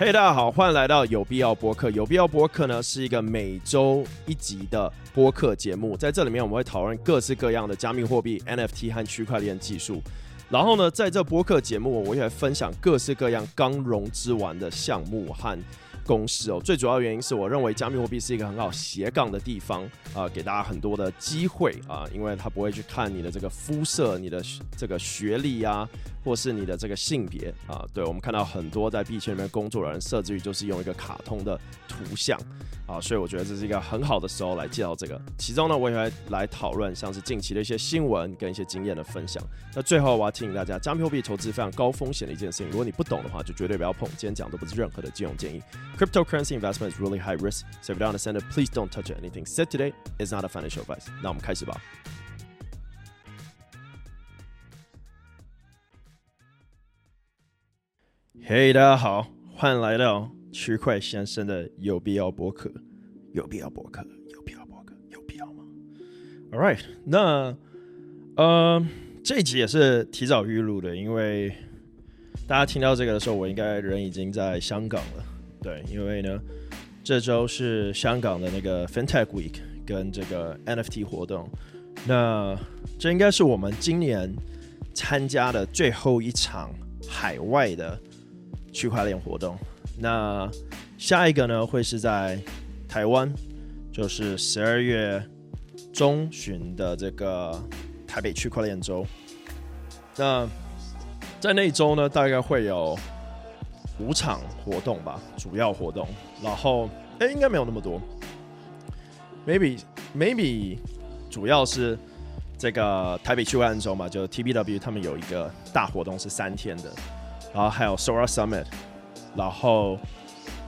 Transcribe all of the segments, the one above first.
嘿，大家好，欢迎来到有必要播客。有必要播客呢是一个每周一集的播客节目，在这里面我们会讨论各式各样的加密货币、NFT 和区块链技术。然后呢，在这播客节目，我也会分享各式各样刚融资完的项目和。公式哦，最主要原因是我认为加密货币是一个很好斜杠的地方啊，给大家很多的机会啊，因为他不会去看你的这个肤色、你的这个学历啊，或是你的这个性别啊。对我们看到很多在币圈里面工作的人，设置于就是用一个卡通的图像啊，所以我觉得这是一个很好的时候来介绍这个。其中呢，我也会来讨论像是近期的一些新闻跟一些经验的分享。那最后我要提醒大家，加密货币投资非常高风险的一件事情，如果你不懂的话，就绝对不要碰。今天讲的不是任何的金融建议。Cryptocurrency investment is really high risk, so if you don't understand it, please don't touch. Anything said today is not a financial advice. 那我们开始吧。嘿，大家好，欢迎来到区块先生的有必要博客。有必要博客？有必要博客？有必要吗？All right，那呃，这一集也是提早预录的，因为大家听到这个的时候，我应该人已经在香港了。对，因为呢，这周是香港的那个 FinTech Week 跟这个 NFT 活动，那这应该是我们今年参加的最后一场海外的区块链活动。那下一个呢，会是在台湾，就是十二月中旬的这个台北区块链周。那在那一周呢，大概会有。五场活动吧，主要活动，然后哎，应该没有那么多，maybe maybe 主要是这个台北区块链周嘛，就 TBW 他们有一个大活动是三天的，然后还有 Sora Summit，然后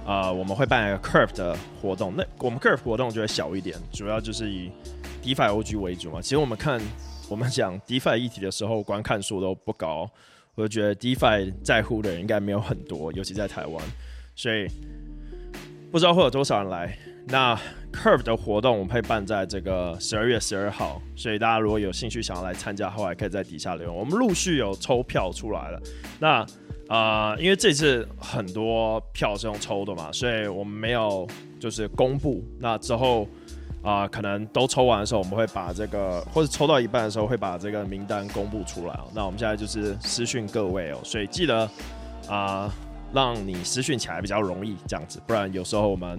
啊我们会办一个 Curve 的活动，那我们 Curve 活动就会小一点，主要就是以 DeFi OG 为主嘛。其实我们看我们讲 DeFi 议题的时候，观看数都不高。我就觉得 DeFi 在乎的人应该没有很多，尤其在台湾，所以不知道会有多少人来。那 Curve 的活动我们会办在这个十二月十二号，所以大家如果有兴趣想要来参加的话，可以在底下留言。我们陆续有抽票出来了。那啊，因为这次很多票是用抽的嘛，所以我们没有就是公布。那之后。啊，可能都抽完的时候，我们会把这个，或者抽到一半的时候，会把这个名单公布出来哦。那我们现在就是私讯各位哦，所以记得啊，让你私讯起来比较容易这样子，不然有时候我们，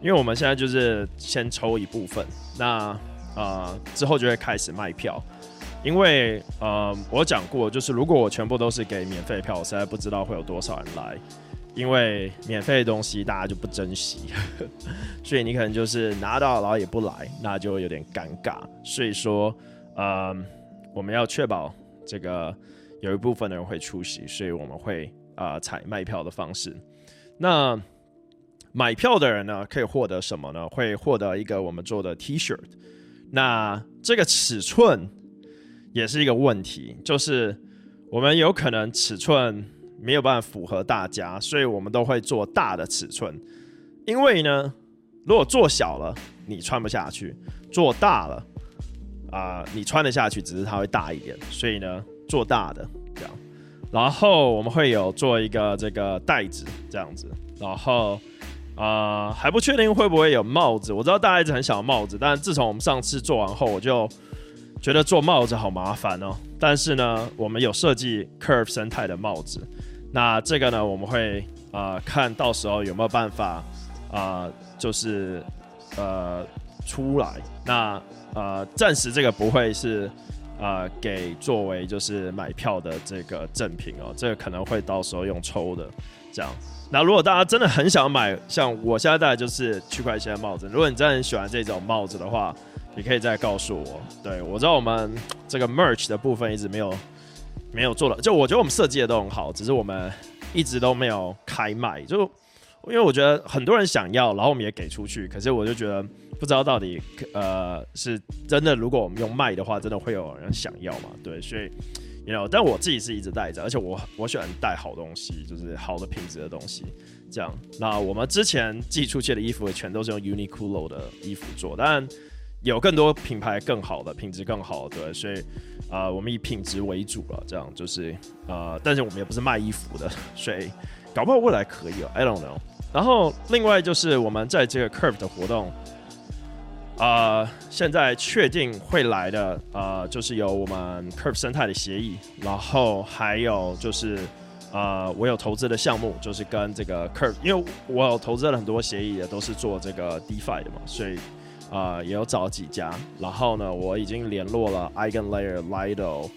因为我们现在就是先抽一部分，那啊之后就会开始卖票，因为呃我讲过，就是如果我全部都是给免费票，我实在不知道会有多少人来。因为免费的东西大家就不珍惜，所以你可能就是拿到然后也不来，那就有点尴尬。所以说，呃，我们要确保这个有一部分的人会出席，所以我们会啊采卖票的方式。那买票的人呢，可以获得什么呢？会获得一个我们做的 T 恤。那这个尺寸也是一个问题，就是我们有可能尺寸。没有办法符合大家，所以我们都会做大的尺寸。因为呢，如果做小了，你穿不下去；做大了，啊，你穿得下去，只是它会大一点。所以呢，做大的这样。然后我们会有做一个这个袋子这样子。然后啊，还不确定会不会有帽子。我知道大家一直很想要帽子，但自从我们上次做完后，我就觉得做帽子好麻烦哦。但是呢，我们有设计 Curve 生态的帽子。那这个呢，我们会啊看到时候有没有办法啊，就是呃出来。那呃暂时这个不会是啊给作为就是买票的这个赠品哦，这个可能会到时候用抽的这样。那如果大家真的很想买，像我现在戴的就是区块链的帽子，如果你真的很喜欢这种帽子的话，你可以再告诉我。对我知道我们这个 merch 的部分一直没有。没有做了，就我觉得我们设计的都很好，只是我们一直都没有开卖。就因为我觉得很多人想要，然后我们也给出去，可是我就觉得不知道到底呃是真的，如果我们用卖的话，真的会有人想要嘛？对，所以，you know，但我自己是一直带着，而且我我喜欢带好东西，就是好的品质的东西。这样，那我们之前寄出去的衣服全都是用 Uniqlo 的衣服做，但有更多品牌更好的品质更好，对，所以。啊，我们以品质为主了，这样就是，呃，但是我们也不是卖衣服的，所以搞不好未来可以哦，I don't know。然后另外就是我们在这个 Curve 的活动，啊，现在确定会来的，呃，就是有我们 Curve 生态的协议，然后还有就是，呃，我有投资的项目，就是跟这个 Curve，因为我有投资了很多协议，也都是做这个 DeFi 的嘛，所以啊，也有找几家。然后呢，我已经联络了 EigenLayer、Lido。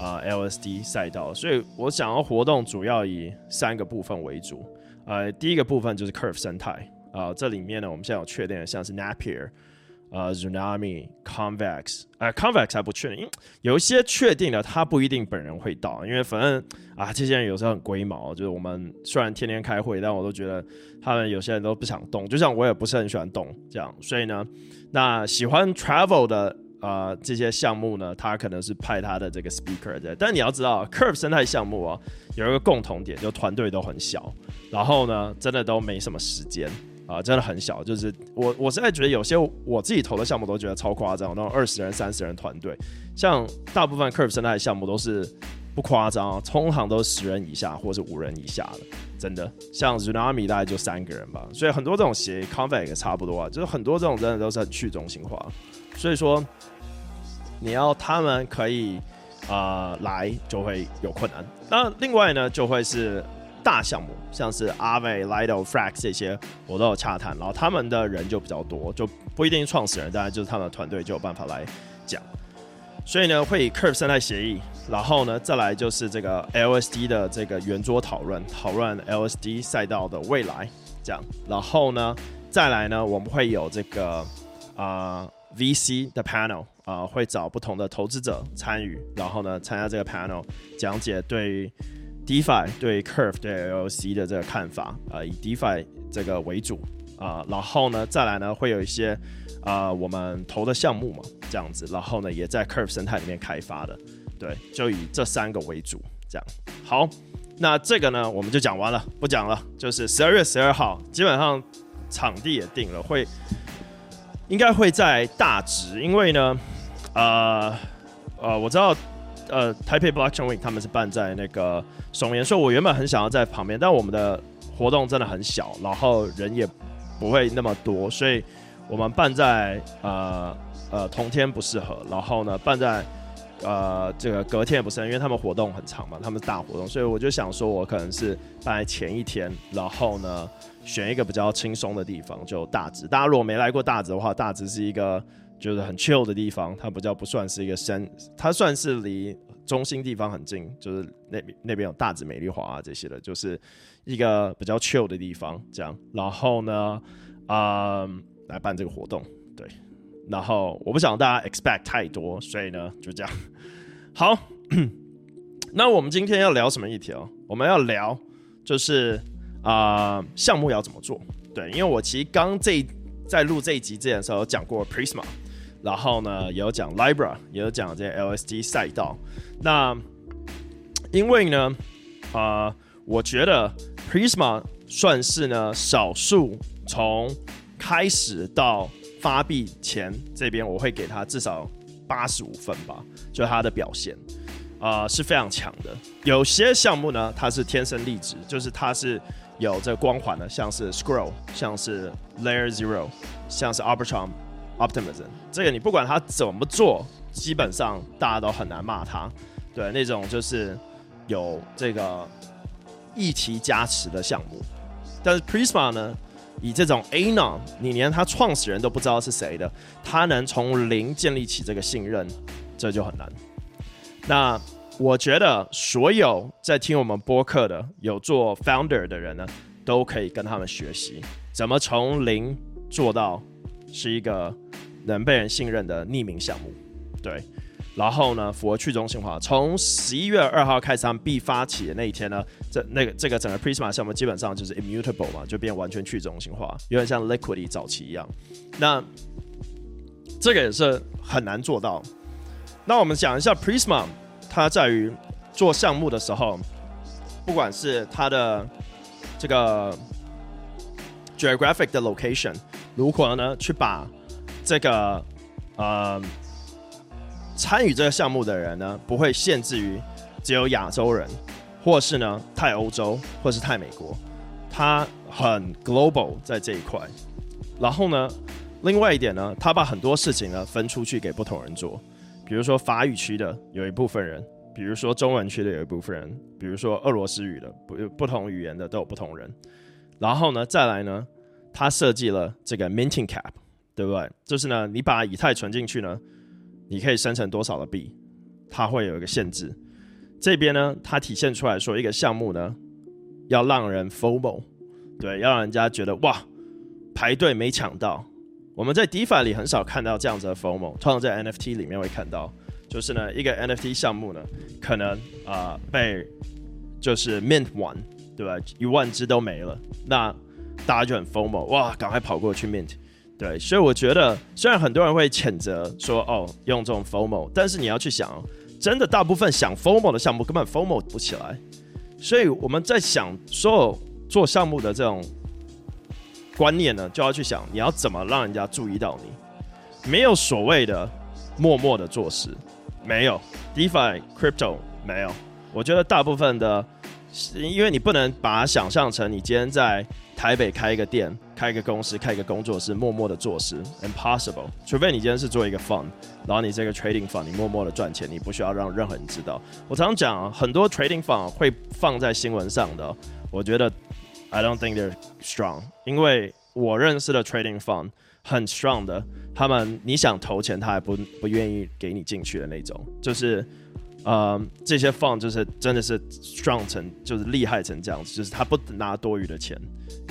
啊，LSD 赛道，所以我想要活动主要以三个部分为主。呃，第一个部分就是 Curve 生态啊，这里面呢，我们现在有确定的，像是 Napier、呃 Zunami、Convex，呃 Convex 还不确定，有一些确定的，他不一定本人会到，因为反正啊，这些人有时候很龟毛，就是我们虽然天天开会，但我都觉得他们有些人都不想动，就像我也不是很喜欢动这样，所以呢，那喜欢 Travel 的。啊，这些项目呢，他可能是派他的这个 speaker 的，但你要知道，Curve 生态项目啊，有一个共同点，就团队都很小，然后呢，真的都没什么时间啊，真的很小。就是我，我现在觉得有些我自己投的项目都觉得超夸张，那种二十人、三十人团队，像大部分 Curve 生态项目都是不夸张，通常都是十人以下或是五人以下的，真的。像 Tsunami 大概就三个人吧，所以很多这种协议 c o n v e 也差不多啊，就是很多这种真的都是很去中心化，所以说。你要他们可以啊来就会有困难。那另外呢，就会是大项目，像是阿伟、Lido、Frax 这些，我都有洽谈，然后他们的人就比较多，就不一定创始人，当然就是他们的团队就有办法来讲。所以呢，会以 Curve 生态协议，然后呢，再来就是这个 LSD 的这个圆桌讨论，讨论 LSD 赛道的未来，这样。然后呢，再来呢，我们会有这个啊 VC 的 panel。啊，会找不同的投资者参与，然后呢，参加这个 panel 讲解对 DeFi、对 Curve、对 LC 的这个看法啊，以 DeFi 这个为主啊，然后呢，再来呢，会有一些啊，我们投的项目嘛，这样子，然后呢，也在 Curve 生态里面开发的，对，就以这三个为主，这样。好，那这个呢，我们就讲完了，不讲了，就是十二月十二号，基本上场地也定了，会应该会在大直，因为呢。呃呃，我知道，呃，台北 Blockchain Week 他们是办在那个松岩，所以我原本很想要在旁边，但我们的活动真的很小，然后人也不会那么多，所以我们办在呃呃同天不适合，然后呢办在呃这个隔天也不是，因为他们活动很长嘛，他们是大活动，所以我就想说我可能是办在前一天，然后呢选一个比较轻松的地方，就大直。大家如果没来过大直的话，大直是一个。就是很 chill 的地方，它不叫不算是一个山，它算是离中心地方很近，就是那那边有大直美丽华啊这些的，就是一个比较 chill 的地方，这样。然后呢，啊，来办这个活动，对。然后我不想大家 expect 太多，所以呢就这样。好，那我们今天要聊什么议题哦？我们要聊就是啊项目要怎么做？对，因为我其实刚这在录这一集之前的时候讲过 Prisma。然后呢，也有讲 Libra，也有讲这 LSD 赛道。那因为呢，啊，我觉得 Prisma 算是呢少数从开始到发币前这边，我会给他至少八十五分吧，就他的表现啊是非常强的。有些项目呢，它是天生丽质，就是它是有这光环的，像是 Scroll，像是 Layer Zero，像是 Arbitrum。Optimism，这个你不管他怎么做，基本上大家都很难骂他。对，那种就是有这个议题加持的项目。但是 Prisma 呢，以这种 Anon，你连他创始人都不知道是谁的，他能从零建立起这个信任，这就很难。那我觉得所有在听我们播客的有做 Founder 的人呢，都可以跟他们学习，怎么从零做到是一个。能被人信任的匿名项目，对，然后呢，符合去中心化。从十一月二号开始，他们必发起的那一天呢，这那个这个整个 Prisma 项目基本上就是 immutable 嘛，就变完全去中心化，有点像 Liquidity 早期一样。那这个也是很难做到。那我们讲一下 Prisma，它在于做项目的时候，不管是它的这个 geographic 的 location，如何呢去把这个呃，参与这个项目的人呢，不会限制于只有亚洲人，或是呢太欧洲，或是太美国，他很 global 在这一块。然后呢，另外一点呢，他把很多事情呢分出去给不同人做，比如说法语区的有一部分人，比如说中文区的有一部分人，比如说俄罗斯语的不不同语言的都有不同人。然后呢，再来呢，他设计了这个 minting cap，对不对？就是呢，你把以太存进去呢，你可以生成多少的币，它会有一个限制。这边呢，它体现出来说，一个项目呢，要让人 FOMO，对，要让人家觉得哇，排队没抢到。我们在 DeFi 里很少看到这样子的 FOMO，通常在 NFT 里面会看到，就是呢，一个 NFT 项目呢，可能啊被就是 mint 完，对吧？一万只都没了，那大家就很 FOMO，哇，赶快跑过去 mint。对，所以我觉得，虽然很多人会谴责说，哦，用这种 FOMO，但是你要去想。真的，大部分想 FOMO 的项目根本 FOMO 不起来，所以我们在想所有做项目的这种观念呢，就要去想你要怎么让人家注意到你。没有所谓的默默的做事，没有 DeFi Crypto 没有。我觉得大部分的，因为你不能把它想象成你今天在。台北开一个店，开一个公司，开一个工作室，默默的做事，impossible。除非你今天是做一个 fund，然后你这个 trading fund，你默默的赚钱，你不需要让任何人知道。我常常讲，很多 trading fund 会放在新闻上的，我觉得 I don't think they're strong，因为我认识的 trading fund 很 strong 的，他们你想投钱，他还不不愿意给你进去的那种，就是。呃，这些放就是真的是 strong 成，就是厉害成这样子，就是他不拿多余的钱，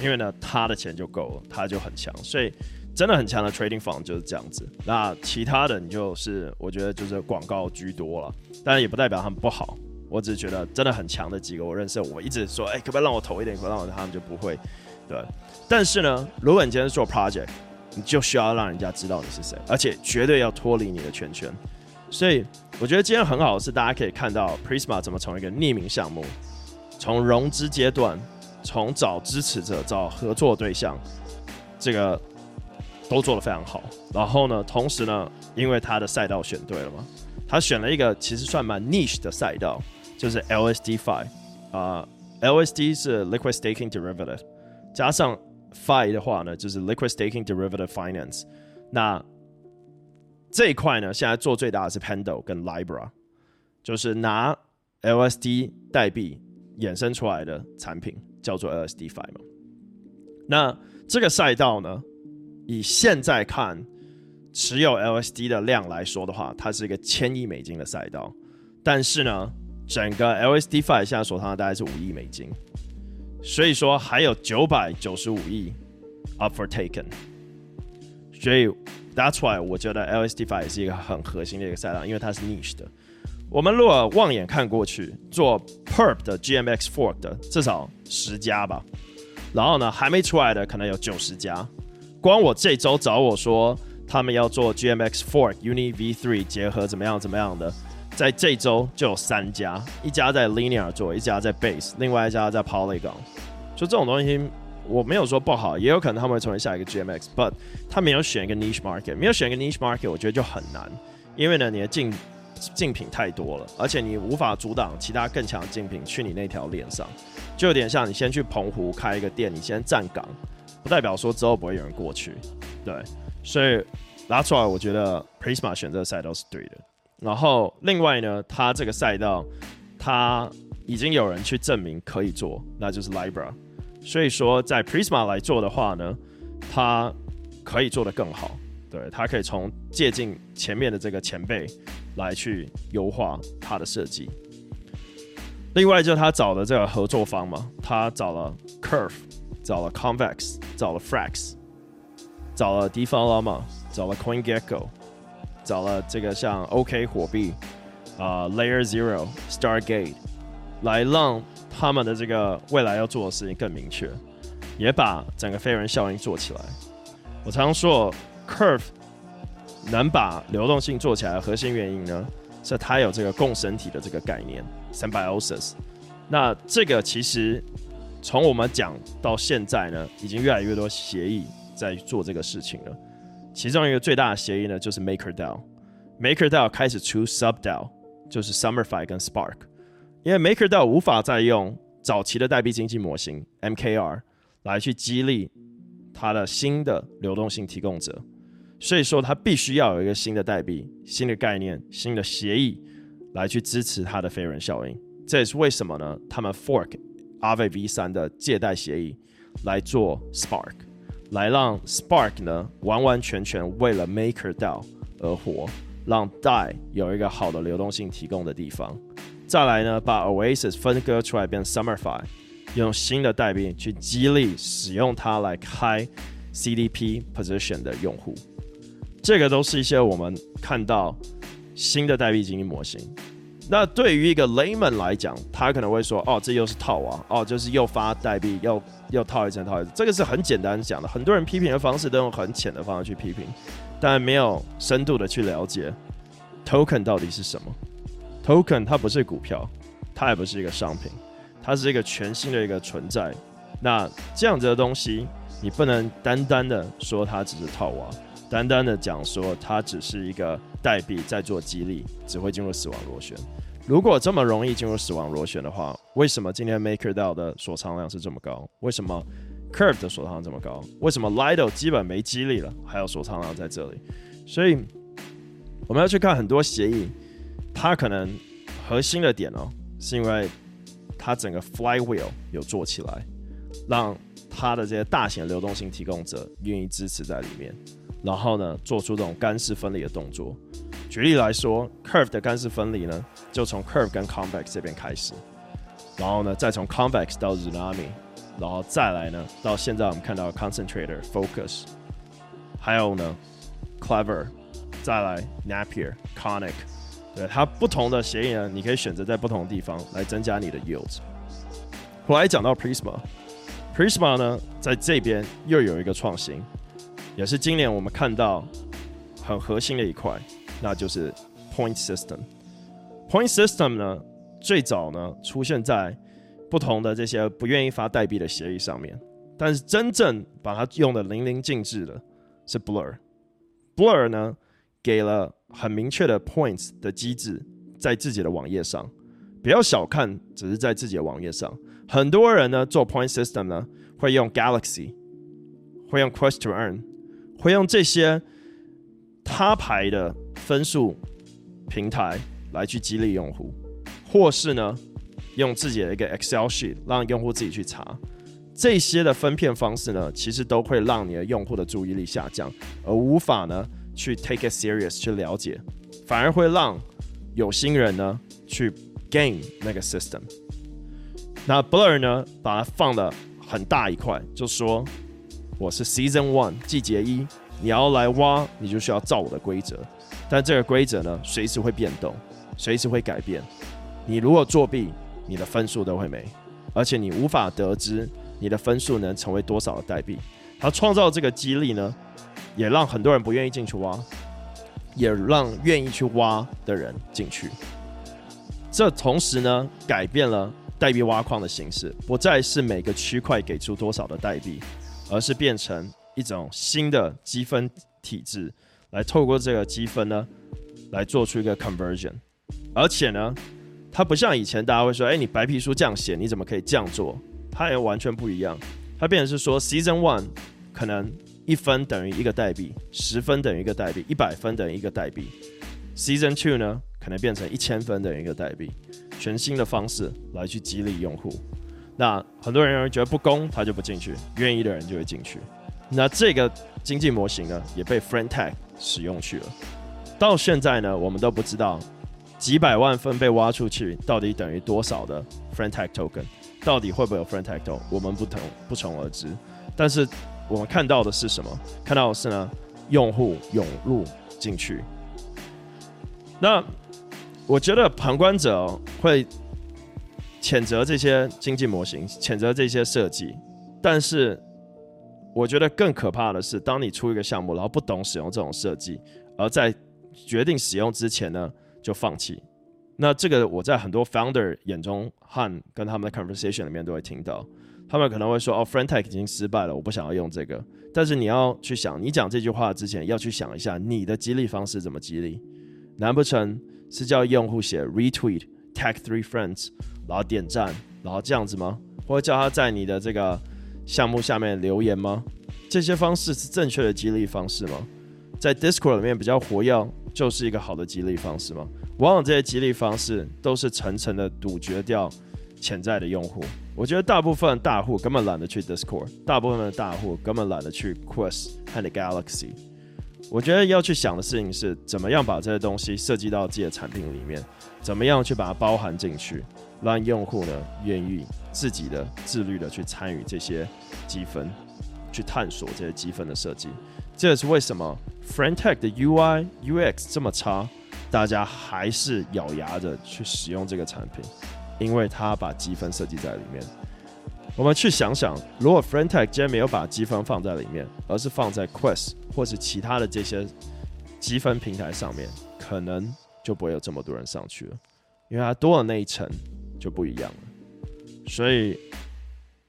因为呢，他的钱就够了，他就很强，所以真的很强的 trading 放就是这样子。那其他的你就是我觉得就是广告居多了，当然也不代表他们不好，我只是觉得真的很强的几个我认识，我一直说，哎，可不可以让我投一点，可不可以让我，他们就不会，对。但是呢，如果你今天做 project，你就需要让人家知道你是谁，而且绝对要脱离你的圈圈。所以我觉得今天很好是，大家可以看到 Prisma 怎么从一个匿名项目，从融资阶段，从找支持者、找合作对象，这个都做得非常好。然后呢，同时呢，因为他的赛道选对了嘛，他选了一个其实算蛮 niche 的赛道，就是 LSD Fi 啊，LSD 是 Liquid Staking Derivative，加上 Fi 的话呢，就是 Liquid Staking Derivative Finance，那。这一块呢，现在做最大的是 Pando 跟 Libra，就是拿 LSD 代币衍生出来的产品，叫做 LSD Fi 嘛。那这个赛道呢，以现在看持有 LSD 的量来说的话，它是一个千亿美金的赛道。但是呢，整个 LSD Fi 现在手上大概是五亿美金，所以说还有九百九十五亿 up for taken，所以。That's why 我觉得 LSD Five 也是一个很核心的一个赛道，因为它是 niche 的。我们如果望眼看过去，做 Perp 的 GMX Fork 的至少十家吧，然后呢还没出来的可能有九十家。光我这周找我说他们要做 GMX Fork Uni V3 结合怎么样怎么样的，在这周就有三家，一家在 Linear 做，一家在 Base，另外一家在 Polygon。就这种东西。我没有说不好，也有可能他们会成为下一个 GMX，but 他没有选一个 niche market，没有选一个 niche market，我觉得就很难，因为呢，你的竞竞品太多了，而且你无法阻挡其他更强的竞品去你那条链上，就有点像你先去澎湖开一个店，你先站岗，不代表说之后不会有人过去，对，所以拉出来，我觉得 Prisma 选择赛道是对的。然后另外呢，它这个赛道，它已经有人去证明可以做，那就是 Libra。所以说，在 Prisma 来做的话呢，它可以做得更好。对，它可以从借鉴前面的这个前辈来去优化它的设计。另外，就是他找的这个合作方嘛，他找了 Curve，找了 Convex，找了 Frax，找了 DeFi Llama，找了 CoinGecko，找了这个像 OK 火币啊，Layer Zero，Stargate，来让。他们的这个未来要做的事情更明确，也把整个飞人效应做起来。我常说，Curve 能把流动性做起来的核心原因呢，是它有这个共生体的这个概念 （symbiosis）。那这个其实从我们讲到现在呢，已经越来越多协议在做这个事情了。其中一个最大的协议呢，就是 MakerDAO。MakerDAO 开始出 SubDAO，就是 SummerFi 跟 Spark。因为 MakerDAO 无法再用早期的代币经济模型 MKR 来去激励它的新的流动性提供者，所以说它必须要有一个新的代币、新的概念、新的协议来去支持它的飞人效应。这也是为什么呢？他们 fork Aave V3 的借贷协议来做 Spark，来让 Spark 呢完完全全为了 MakerDAO 而活，让 DAI 有一个好的流动性提供的地方。再来呢，把 Oasis 分割出来变 Summerfy，用新的代币去激励使用它来开 CDP position 的用户。这个都是一些我们看到新的代币经营模型。那对于一个 layman 来讲，他可能会说：“哦，这又是套啊！哦，就是又发代币，又又套一层套一层。”这个是很简单讲的。很多人批评的方式都用很浅的方式去批评，但没有深度的去了解 token 到底是什么。Token 它不是股票，它也不是一个商品，它是一个全新的一个存在。那这样子的东西，你不能单单的说它只是套娃，单单的讲说它只是一个代币在做激励，只会进入死亡螺旋。如果这么容易进入死亡螺旋的话，为什么今天 MakerDAO 的锁仓量是这么高？为什么 Curve 的锁仓量这么高？为什么 Lido 基本没激励了，还有锁仓量在这里？所以我们要去看很多协议，它可能核心的点哦，是因为它整个 Flywheel 有做起来，让它的这些大型流动性提供者愿意支持在里面，然后呢，做出这种干式分离的动作。举例来说，Curve 的干式分离呢，就从 Curve 跟 Convex 这边开始，然后呢，再从 Convex 到 Tsunami，然后再来呢，到现在我们看到 Concentrator、Focus，还有呢，Clever，再来 Napier、Conic，它不同的协议呢，你可以选择在不同的地方来增加你的 yield。后来讲到 Prisma，Prisma 呢，在这边又有一个创新，也是今年我们看到很核心的一块。那就是 Point System。Point System 呢，最早呢出现在不同的这些不愿意发代币的协议上面，但是真正把它用的淋漓尽致的是 Blur。Blur 呢给了很明确的 Points 的机制在自己的网页上，不要小看，只是在自己的网页上。很多人呢做 Point System 呢会用 Galaxy，会用 Quest to Earn，会用这些他牌的。分数平台来去激励用户，或是呢用自己的一个 Excel sheet 让用户自己去查，这些的分片方式呢，其实都会让你的用户的注意力下降，而无法呢去 take it serious 去了解，反而会让有心人呢去 gain 那个 system。那 Blur 呢把它放的很大一块，就说我是 Season One 季节一，你要来挖，你就需要照我的规则。但这个规则呢，随时会变动，随时会改变。你如果作弊，你的分数都会没，而且你无法得知你的分数能成为多少的代币。而创造这个激励呢，也让很多人不愿意进去挖，也让愿意去挖的人进去。这同时呢，改变了代币挖矿的形式，不再是每个区块给出多少的代币，而是变成一种新的积分体制。来透过这个积分呢，来做出一个 conversion，而且呢，它不像以前大家会说，哎，你白皮书这样写，你怎么可以这样做？它也完全不一样。它变成是说，season one 可能一分等于一个代币，十分等于一个代币，一百分等于一个代币。season two 呢，可能变成一千分等于一个代币，全新的方式来去激励用户。那很多人认为觉得不公，他就不进去；愿意的人就会进去。那这个经济模型呢，也被 Friend Tag 使用去了。到现在呢，我们都不知道几百万分被挖出去，到底等于多少的 Friend Tag Token，到底会不会有 Friend Tag Token，我们不同不从而知。但是我们看到的是什么？看到的是呢，用户涌入进去。那我觉得旁观者会谴责这些经济模型，谴责这些设计，但是。我觉得更可怕的是，当你出一个项目，然后不懂使用这种设计，而在决定使用之前呢，就放弃。那这个我在很多 founder 眼中和跟他们的 conversation 里面都会听到，他们可能会说：“哦 f r i e n d Tech 已经失败了，我不想要用这个。”但是你要去想，你讲这句话之前要去想一下，你的激励方式怎么激励？难不成是叫用户写 retweet tag three friends，然后点赞，然后这样子吗？或者叫他在你的这个项目下面留言吗？这些方式是正确的激励方式吗？在 Discord 里面比较活跃，就是一个好的激励方式吗？往往这些激励方式都是层层的杜绝掉潜在的用户。我觉得大部分大户根本懒得去 Discord，大部分的大户根本懒得去 Quest 和 Galaxy。我觉得要去想的事情是，怎么样把这些东西设计到自己的产品里面，怎么样去把它包含进去，让用户呢愿意自己的自律的去参与这些积分，去探索这些积分的设计。这也是为什么 Friend Tech 的 UI UX 这么差，大家还是咬牙着去使用这个产品，因为它把积分设计在里面。我们去想想，如果 Friend Tech 今天没有把积分放在里面，而是放在 Quest 或是其他的这些积分平台上面，可能就不会有这么多人上去了，因为它多了那一层就不一样了。所以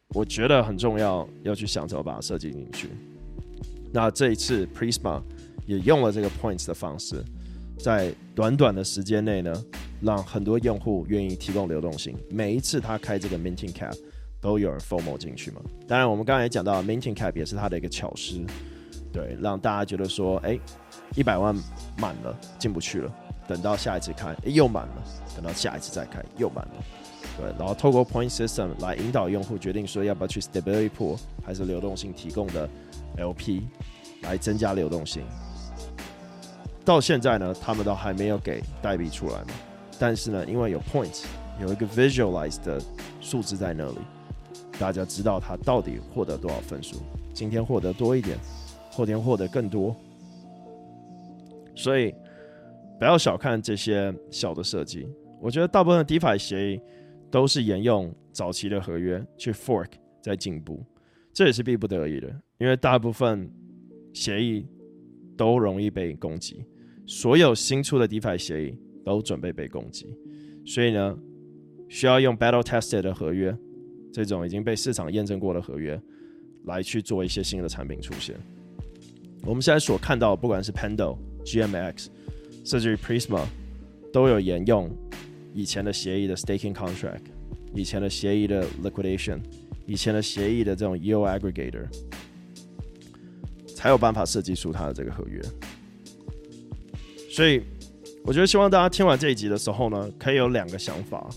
我觉得很重要，要去想怎么把它设计进去。那这一次 Prisma 也用了这个 Points 的方式，在短短的时间内呢，让很多用户愿意提供流动性。每一次他开这个 Minting Cap。都有人 FOMO 进去嘛？当然，我们刚才也讲到，Minting Cap 也是它的一个巧思，对，让大家觉得说，哎，一百万满了，进不去了，等到下一次开，哎，又满了，等到下一次再开，又满了，对，然后透过 Point System 来引导用户决定说要不要去 Stability Pool 还是流动性提供的 LP 来增加流动性。到现在呢，他们都还没有给代币出来嘛？但是呢，因为有 point，有一个 visualized 的数字在那里。大家知道他到底获得多少分数？今天获得多一点，后天获得更多。所以不要小看这些小的设计。我觉得大部分的 DeFi 协议都是沿用早期的合约去 fork 在进步，这也是逼不得已的，因为大部分协议都容易被攻击，所有新出的 DeFi 协议都准备被攻击，所以呢，需要用 battle tested 的合约。这种已经被市场验证过的合约，来去做一些新的产品出现。我们现在所看到，不管是 Pando、GMX，甚至于 Prisma，都有沿用以前的协议的 staking contract，以前的协议的 liquidation，以前的协议的这种 yield aggregator，才有办法设计出它的这个合约。所以，我觉得希望大家听完这一集的时候呢，可以有两个想法。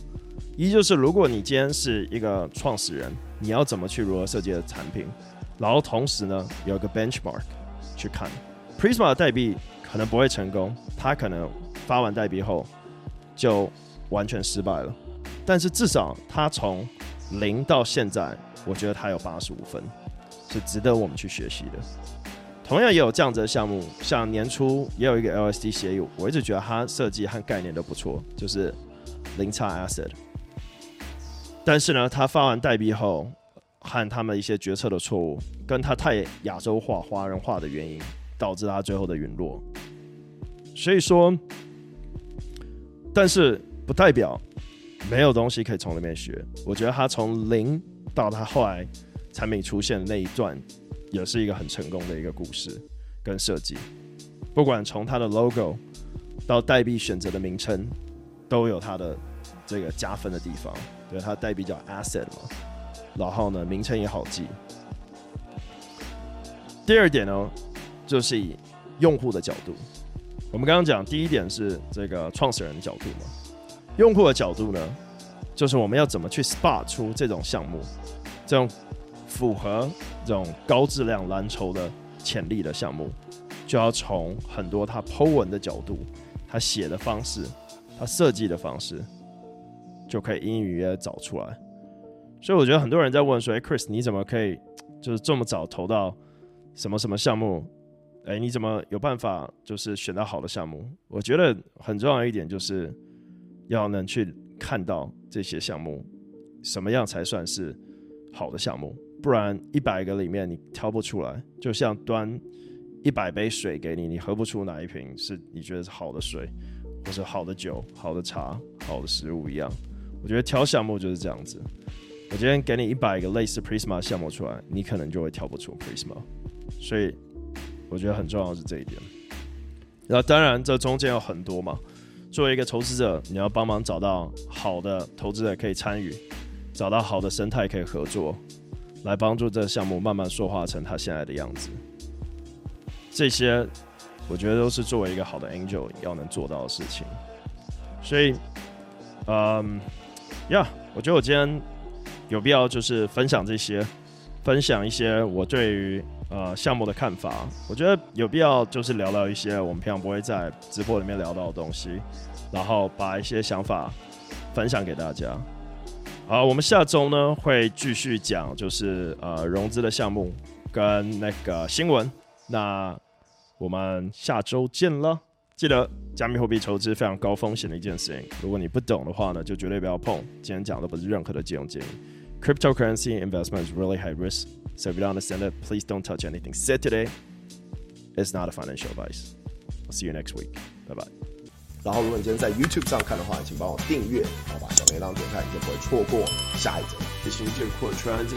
一就是，如果你今天是一个创始人，你要怎么去如何设计的产品，然后同时呢，有一个 benchmark 去看，Prisma 的代币可能不会成功，它可能发完代币后就完全失败了，但是至少他从零到现在，我觉得他有八十五分，是值得我们去学习的。同样也有这样子的项目，像年初也有一个 LSD 协议，我一直觉得它设计和概念都不错，就是零差 asset。但是呢，他发完代币后，和他们一些决策的错误，跟他太亚洲化、华人化的原因，导致他最后的陨落。所以说，但是不代表没有东西可以从里面学。我觉得他从零到他后来产品出现的那一段，也是一个很成功的一个故事跟设计。不管从他的 logo 到代币选择的名称，都有他的这个加分的地方。对，它代币叫 asset 嘛，然后呢，名称也好记。第二点呢，就是以用户的角度。我们刚刚讲第一点是这个创始人的角度嘛，用户的角度呢，就是我们要怎么去 spot 出这种项目，这种符合这种高质量蓝筹的潜力的项目，就要从很多他 Po 文的角度，他写的方式，他设计的方式。就可以隐隐约约找出来，所以我觉得很多人在问说：“哎，Chris，你怎么可以就是这么早投到什么什么项目？哎，你怎么有办法就是选到好的项目？”我觉得很重要一点就是要能去看到这些项目什么样才算是好的项目，不然一百个里面你挑不出来，就像端一百杯水给你，你喝不出哪一瓶是你觉得是好的水，或者好的酒、好的茶、好的食物一样。我觉得挑项目就是这样子。我今天给你一百个类似 Prisma 项目出来，你可能就会挑不出 Prisma。所以我觉得很重要是这一点。那当然，这中间有很多嘛，作为一个投资者，你要帮忙找到好的投资者可以参与，找到好的生态可以合作，来帮助这个项目慢慢塑化成它现在的样子。这些我觉得都是作为一个好的 angel 要能做到的事情。所以，嗯，呀，我觉得我今天有必要就是分享这些，分享一些我对于呃项目的看法。我觉得有必要就是聊聊一些我们平常不会在直播里面聊到的东西，然后把一些想法分享给大家。好，我们下周呢会继续讲就是呃融资的项目跟那个新闻。那我们下周见了。记得加密货币投资非常高风险的一件事情，如果你不懂的话呢，就绝对不要碰。今天讲的不是任何的金融建议。Cryptocurrency investment is really high risk, so if you don't understand it, please don't touch anything said today. It's not a financial advice. I'll see you next week. Bye bye. 然后，如果你今天在 YouTube 上看的话，请帮我订阅，然后把小铃铛点开，你就不会错过下一则。这是这扩圈，这